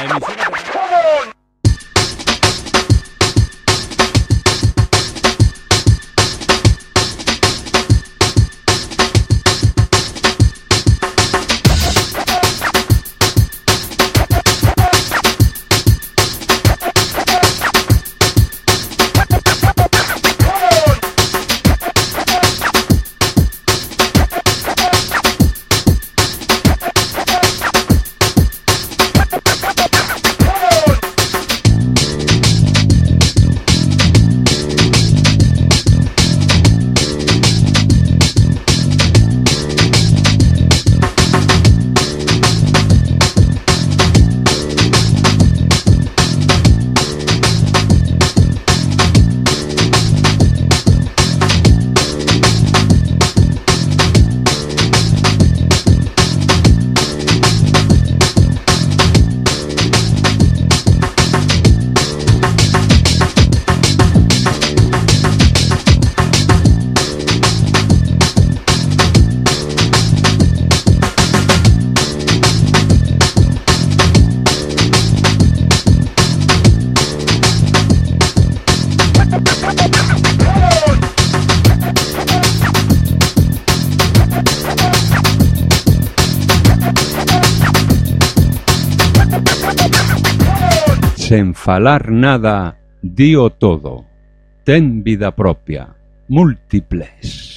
A emisora falar nada, dio todo. Ten vida propia, múltiples.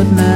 but now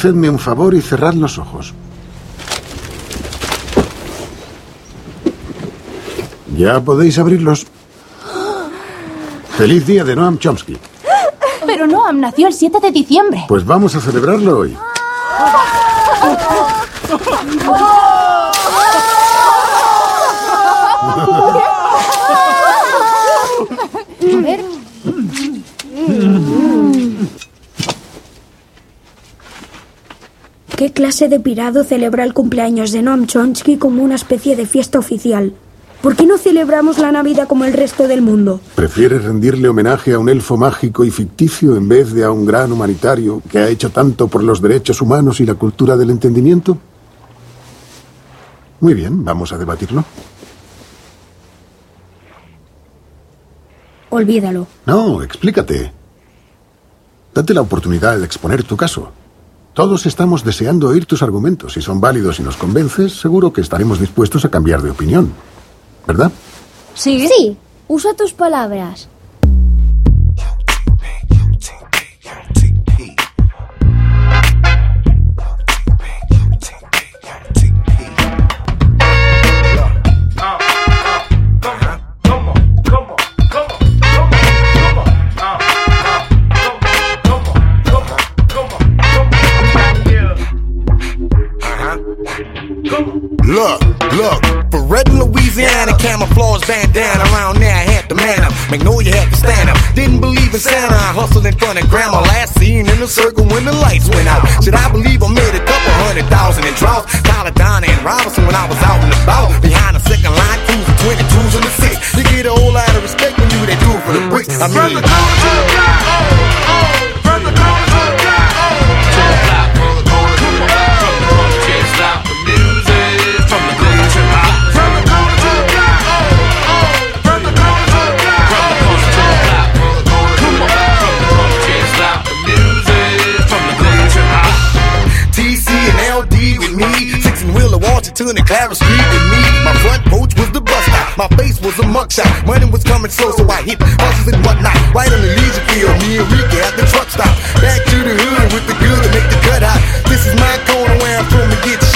hacedme un favor y cerrad los ojos. Ya podéis abrirlos. Feliz día de Noam Chomsky. Pero Noam nació el 7 de diciembre. Pues vamos a celebrarlo hoy. A ver. ¿Qué clase de pirado celebra el cumpleaños de Noam Chomsky como una especie de fiesta oficial? ¿Por qué no celebramos la Navidad como el resto del mundo? ¿Prefieres rendirle homenaje a un elfo mágico y ficticio en vez de a un gran humanitario que ha hecho tanto por los derechos humanos y la cultura del entendimiento? Muy bien, vamos a debatirlo. Olvídalo. No, explícate. Date la oportunidad de exponer tu caso. Todos estamos deseando oír tus argumentos. Si son válidos y nos convences, seguro que estaremos dispuestos a cambiar de opinión. ¿Verdad? Sí. Sí, usa tus palabras. Look, look, for red in Louisiana, camouflage bandana around there, I had to man up. Magnolia had to stand up. Didn't believe in Santa, I hustled in front of grandma. Last seen in the circle when the lights went out. Should I believe I made a couple hundred thousand in droughts? Tyler, Donna, and Robinson when I was out and about. Behind the second line, cruising 22s and the six. You get a whole lot of respect when you they do for the bricks. I mean, TC Washington, and Clara Street with me. My front porch was the bus stop. My face was a mugshot. Money was coming slow, so I hit buses and whatnot. Right on the Legion field, me and Ricky at the truck stop. Back to the hood with the good to make the cut out. This is my corner where I'm from to get shut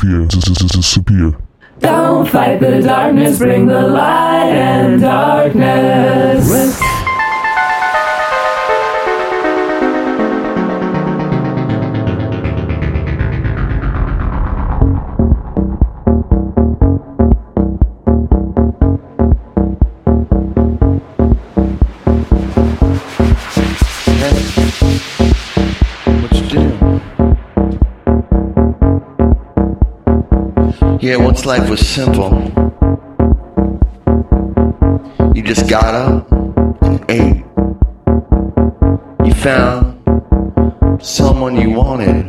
disappear, disappear. Don't fight the darkness, bring the light and darkness. once life was simple. You just got up and ate. You found someone you wanted.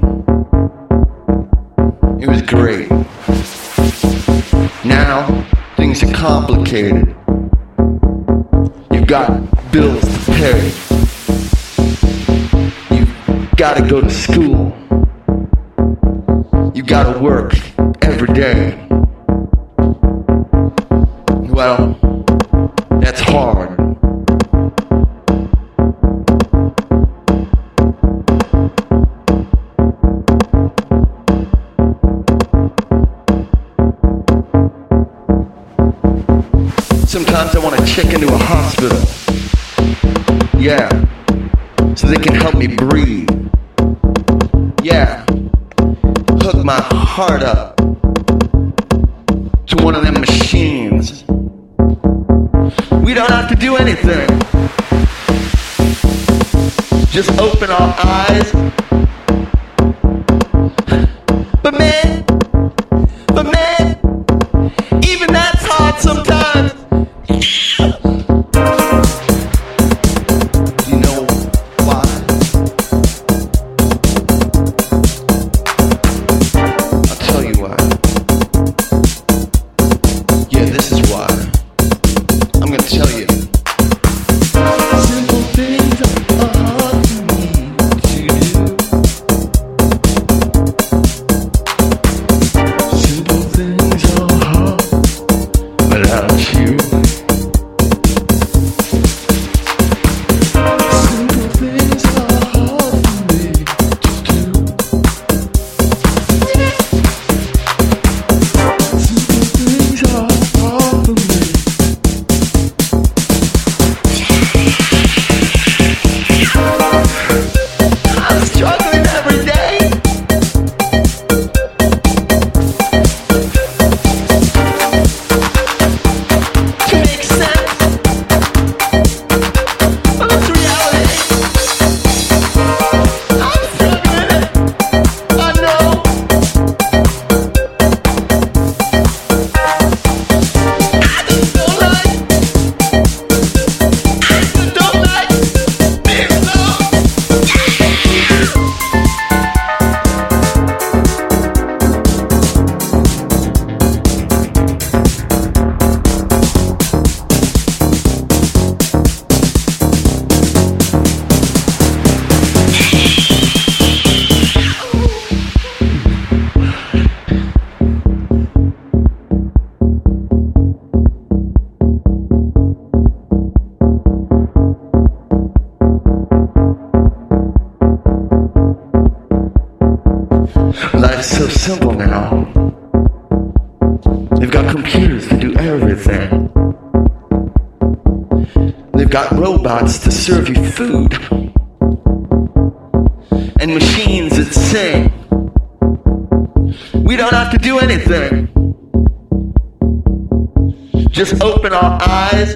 It was great. Now things are complicated. You've got bills to pay. You've got to go to school. yeah, so they can help me breathe. Yeah, hook my heart up to one of them machines. We don't have to do anything. Just open our eyes. But man, serve you food, and machines that sing. We don't have to do anything. Just open our eyes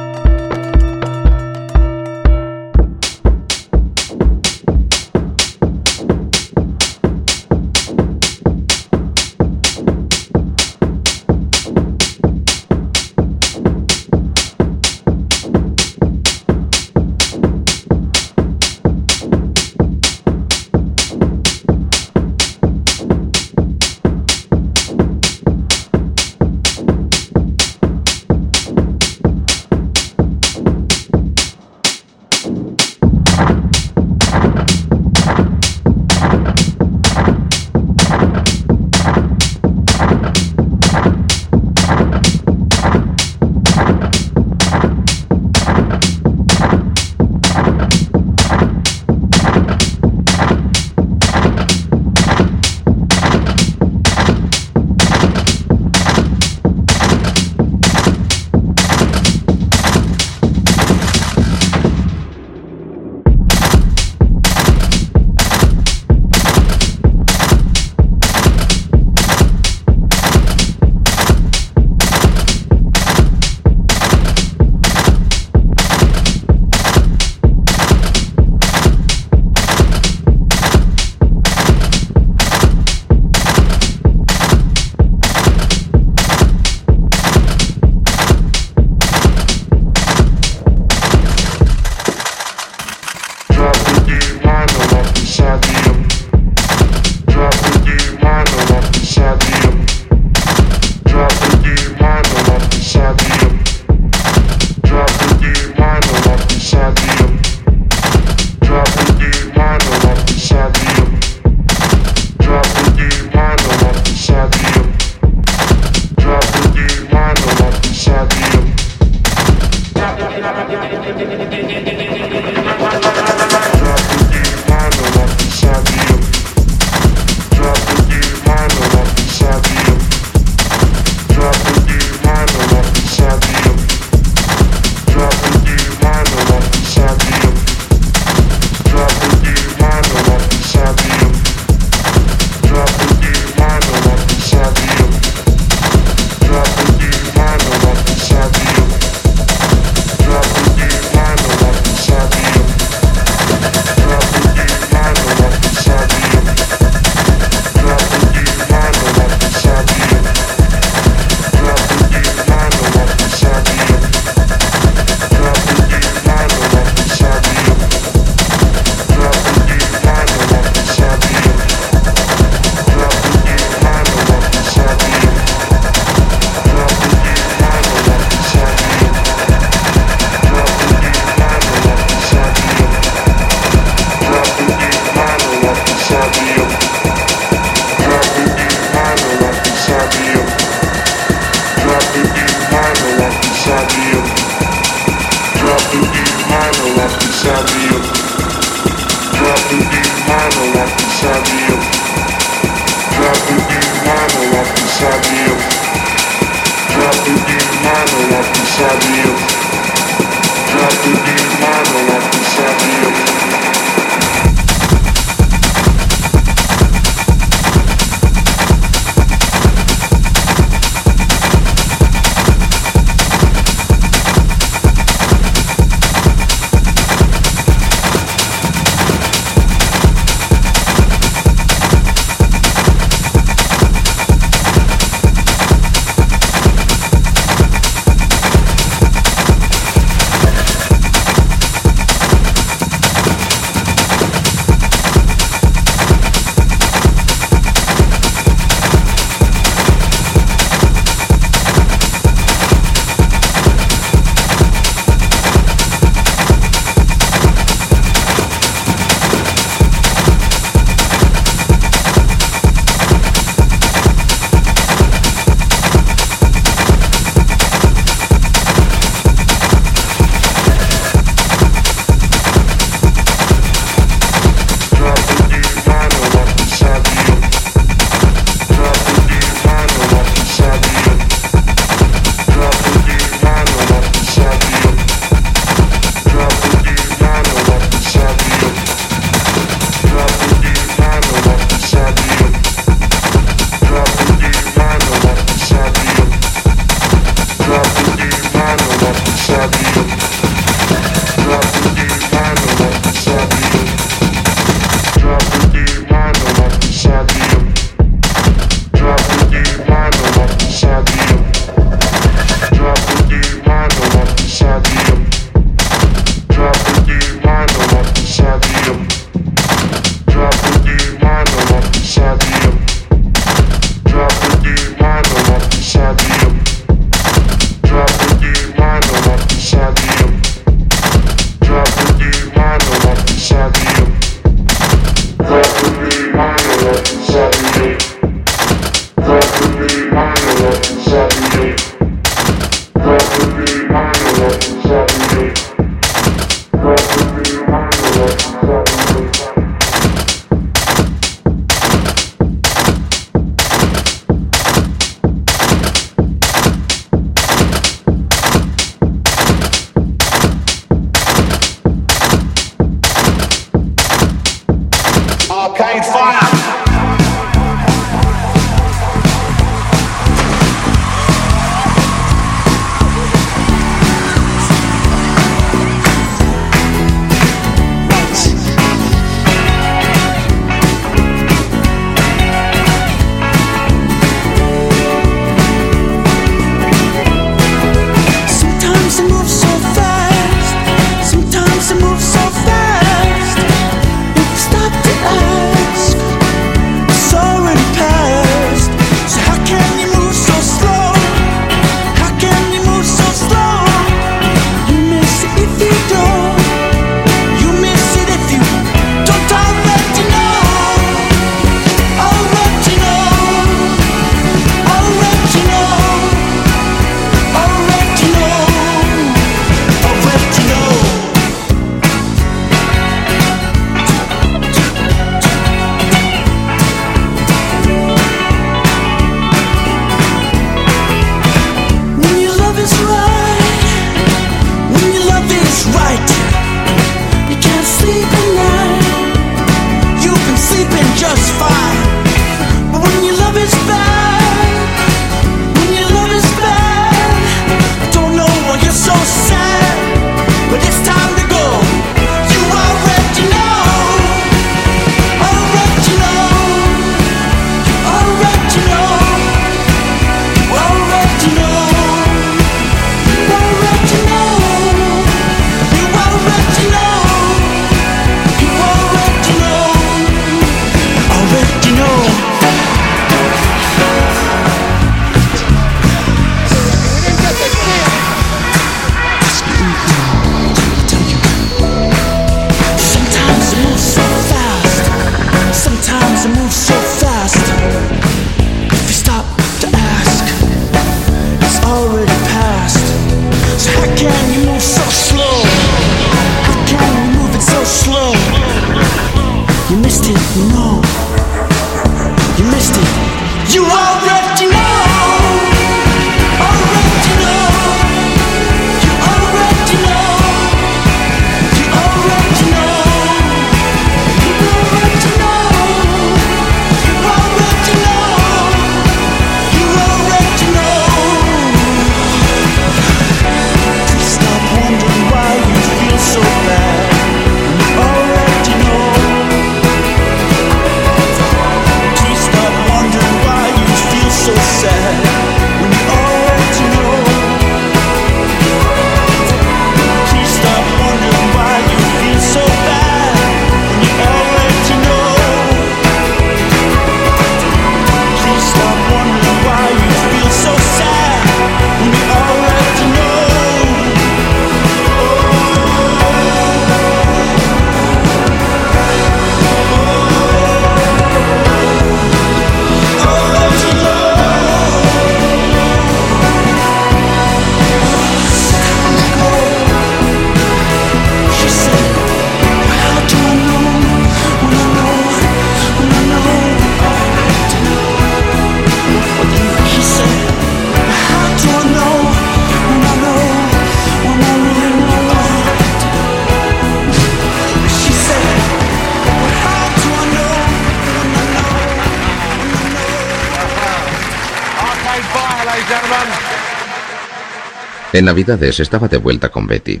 En Navidades estaba de vuelta con Betty.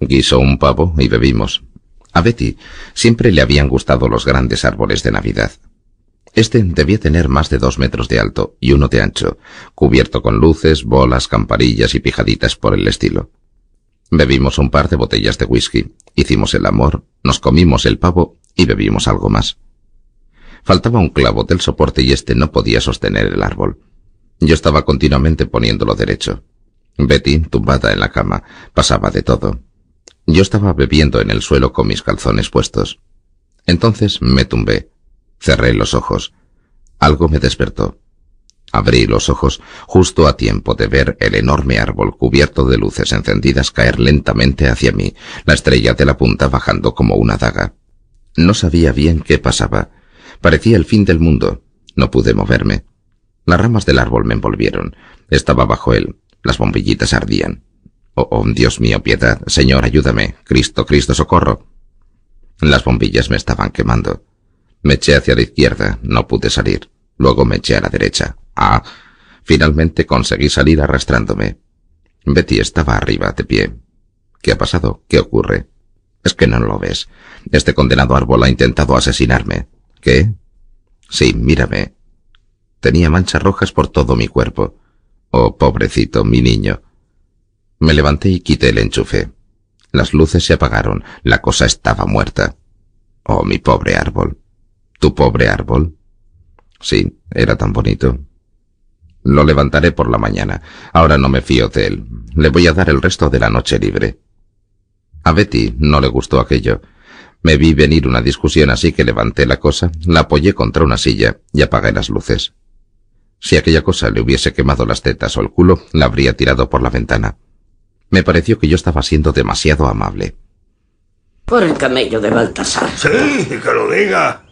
Guisó un pavo y bebimos. A Betty siempre le habían gustado los grandes árboles de Navidad. Este debía tener más de dos metros de alto y uno de ancho, cubierto con luces, bolas, camparillas y pijaditas por el estilo. Bebimos un par de botellas de whisky, hicimos el amor, nos comimos el pavo y bebimos algo más. Faltaba un clavo del soporte y este no podía sostener el árbol. Yo estaba continuamente poniéndolo derecho. Betty, tumbada en la cama, pasaba de todo. Yo estaba bebiendo en el suelo con mis calzones puestos. Entonces me tumbé. Cerré los ojos. Algo me despertó. Abrí los ojos justo a tiempo de ver el enorme árbol cubierto de luces encendidas caer lentamente hacia mí, la estrella de la punta bajando como una daga. No sabía bien qué pasaba. Parecía el fin del mundo. No pude moverme. Las ramas del árbol me envolvieron. Estaba bajo él. Las bombillitas ardían. Oh, oh, Dios mío, piedad. Señor, ayúdame. Cristo, Cristo, socorro. Las bombillas me estaban quemando. Me eché hacia la izquierda, no pude salir. Luego me eché a la derecha. Ah, finalmente conseguí salir arrastrándome. Betty estaba arriba, de pie. ¿Qué ha pasado? ¿Qué ocurre? Es que no lo ves. Este condenado árbol ha intentado asesinarme. ¿Qué? Sí, mírame. Tenía manchas rojas por todo mi cuerpo. Oh, pobrecito, mi niño. Me levanté y quité el enchufe. Las luces se apagaron. La cosa estaba muerta. Oh, mi pobre árbol. ¿Tu pobre árbol? Sí, era tan bonito. Lo levantaré por la mañana. Ahora no me fío de él. Le voy a dar el resto de la noche libre. A Betty no le gustó aquello. Me vi venir una discusión así que levanté la cosa, la apoyé contra una silla y apagué las luces. Si aquella cosa le hubiese quemado las tetas o el culo, la habría tirado por la ventana. Me pareció que yo estaba siendo demasiado amable. Por el camello de Baltasar. Sí, que lo diga.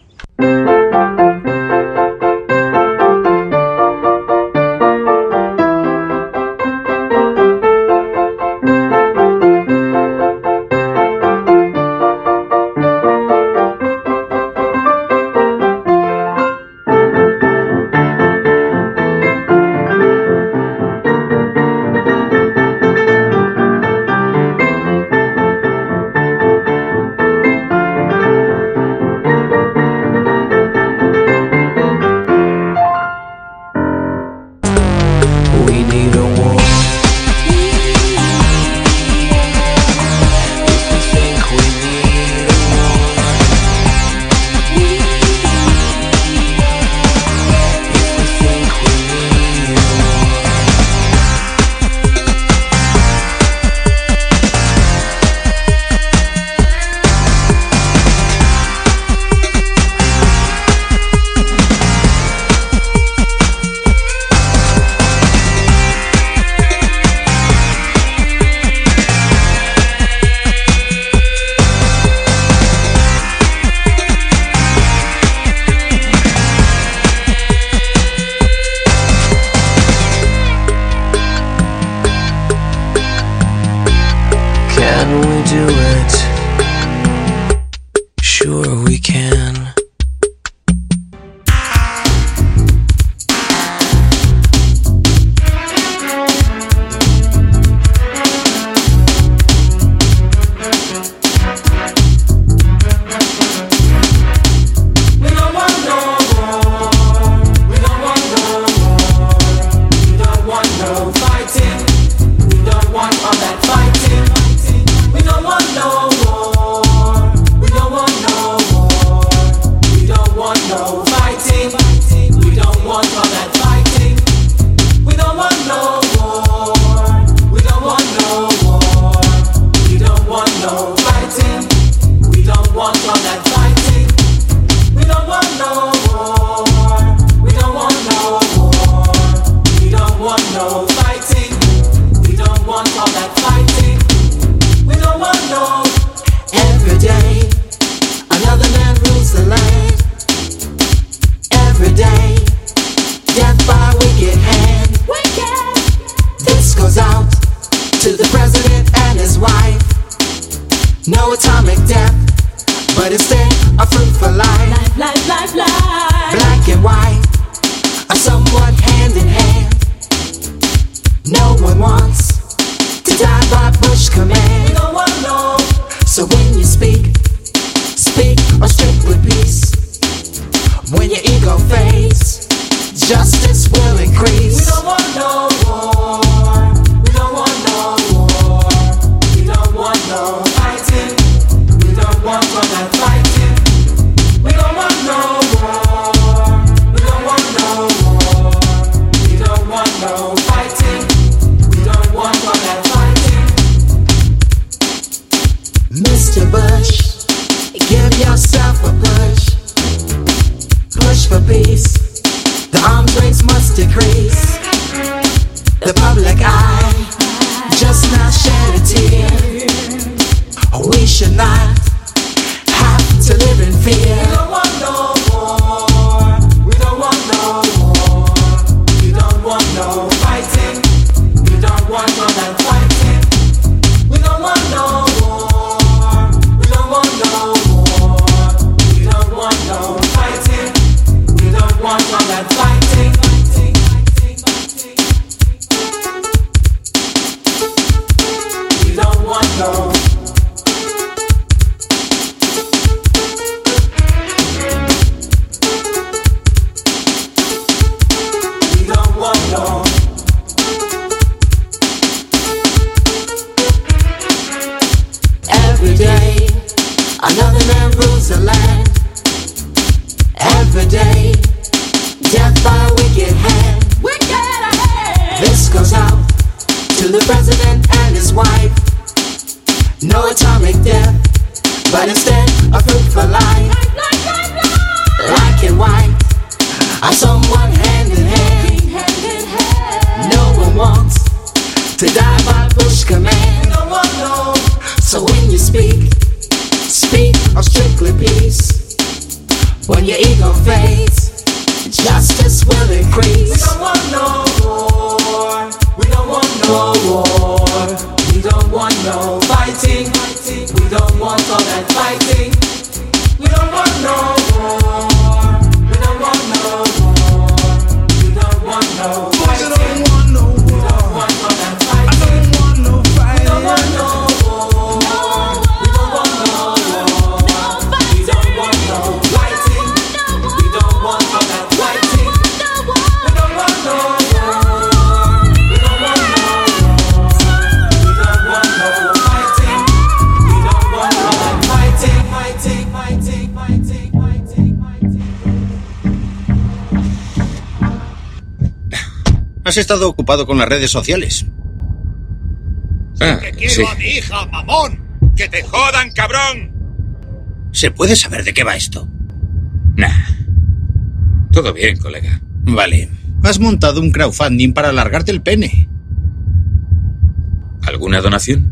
Mr. Bush, give yourself a push. Push for peace. The arms race must decrease. The public eye just not shed a tear. We should not Has estado ocupado con las redes sociales. Ah, que quiero a mi hija, mamón. ¡Que te jodan, cabrón! ¿Se puede saber de qué va esto? Nah. Todo bien, colega. Vale. Has montado un crowdfunding para alargarte el pene. ¿Alguna donación?